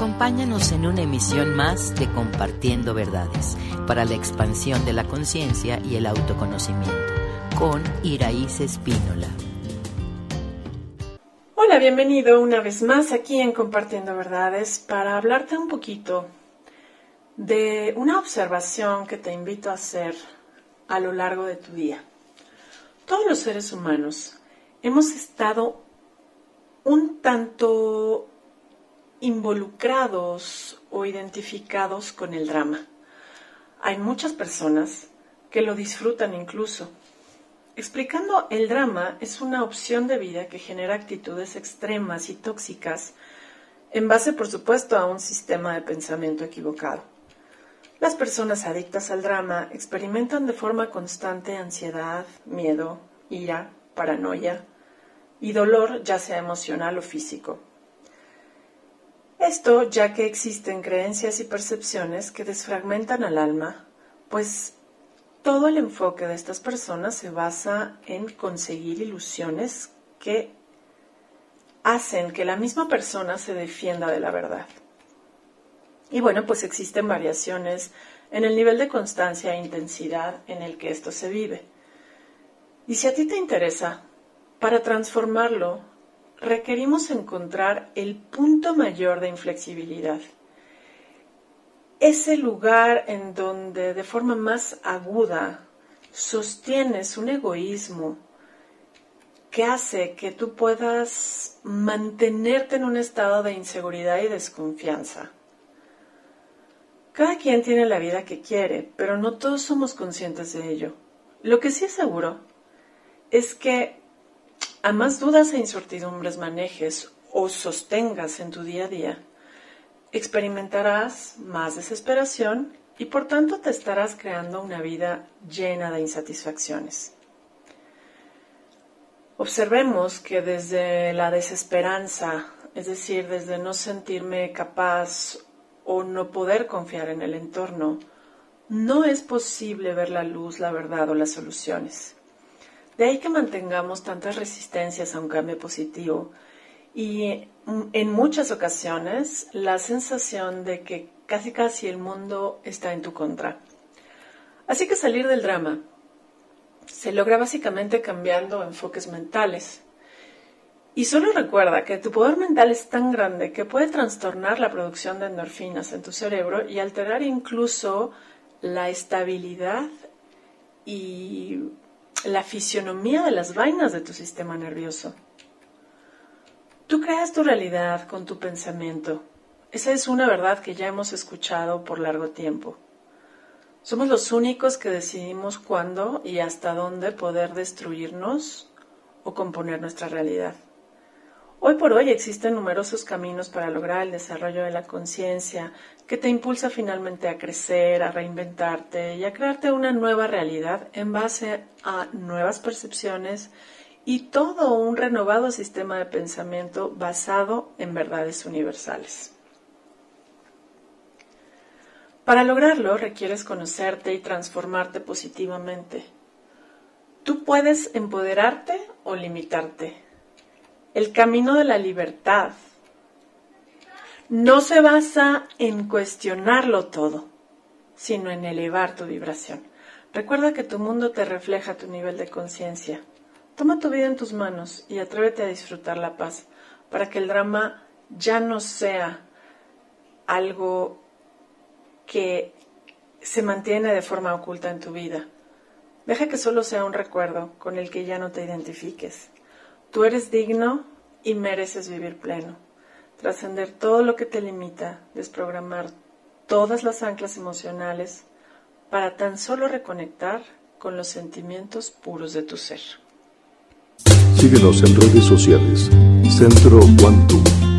Acompáñanos en una emisión más de Compartiendo Verdades para la expansión de la conciencia y el autoconocimiento con Iraíz Espínola. Hola, bienvenido una vez más aquí en Compartiendo Verdades para hablarte un poquito de una observación que te invito a hacer a lo largo de tu día. Todos los seres humanos hemos estado un tanto involucrados o identificados con el drama. Hay muchas personas que lo disfrutan incluso. Explicando el drama es una opción de vida que genera actitudes extremas y tóxicas en base, por supuesto, a un sistema de pensamiento equivocado. Las personas adictas al drama experimentan de forma constante ansiedad, miedo, ira, paranoia y dolor, ya sea emocional o físico. Esto ya que existen creencias y percepciones que desfragmentan al alma, pues todo el enfoque de estas personas se basa en conseguir ilusiones que hacen que la misma persona se defienda de la verdad. Y bueno, pues existen variaciones en el nivel de constancia e intensidad en el que esto se vive. Y si a ti te interesa, para transformarlo requerimos encontrar el punto mayor de inflexibilidad. Ese lugar en donde de forma más aguda sostienes un egoísmo que hace que tú puedas mantenerte en un estado de inseguridad y desconfianza. Cada quien tiene la vida que quiere, pero no todos somos conscientes de ello. Lo que sí es seguro es que a más dudas e incertidumbres manejes o sostengas en tu día a día, experimentarás más desesperación y por tanto te estarás creando una vida llena de insatisfacciones. Observemos que desde la desesperanza, es decir, desde no sentirme capaz o no poder confiar en el entorno, no es posible ver la luz, la verdad o las soluciones. De ahí que mantengamos tantas resistencias a un cambio positivo y en muchas ocasiones la sensación de que casi casi el mundo está en tu contra. Así que salir del drama se logra básicamente cambiando enfoques mentales. Y solo recuerda que tu poder mental es tan grande que puede trastornar la producción de endorfinas en tu cerebro y alterar incluso la estabilidad y la fisionomía de las vainas de tu sistema nervioso. Tú creas tu realidad con tu pensamiento. Esa es una verdad que ya hemos escuchado por largo tiempo. Somos los únicos que decidimos cuándo y hasta dónde poder destruirnos o componer nuestra realidad. Hoy por hoy existen numerosos caminos para lograr el desarrollo de la conciencia que te impulsa finalmente a crecer, a reinventarte y a crearte una nueva realidad en base a nuevas percepciones y todo un renovado sistema de pensamiento basado en verdades universales. Para lograrlo requieres conocerte y transformarte positivamente. Tú puedes empoderarte o limitarte el camino de la libertad no se basa en cuestionarlo todo, sino en elevar tu vibración. Recuerda que tu mundo te refleja tu nivel de conciencia. Toma tu vida en tus manos y atrévete a disfrutar la paz para que el drama ya no sea algo que se mantiene de forma oculta en tu vida. Deja que solo sea un recuerdo con el que ya no te identifiques. Tú eres digno y mereces vivir pleno, trascender todo lo que te limita, desprogramar todas las anclas emocionales para tan solo reconectar con los sentimientos puros de tu ser. Síguenos en redes sociales. Centro Quantum.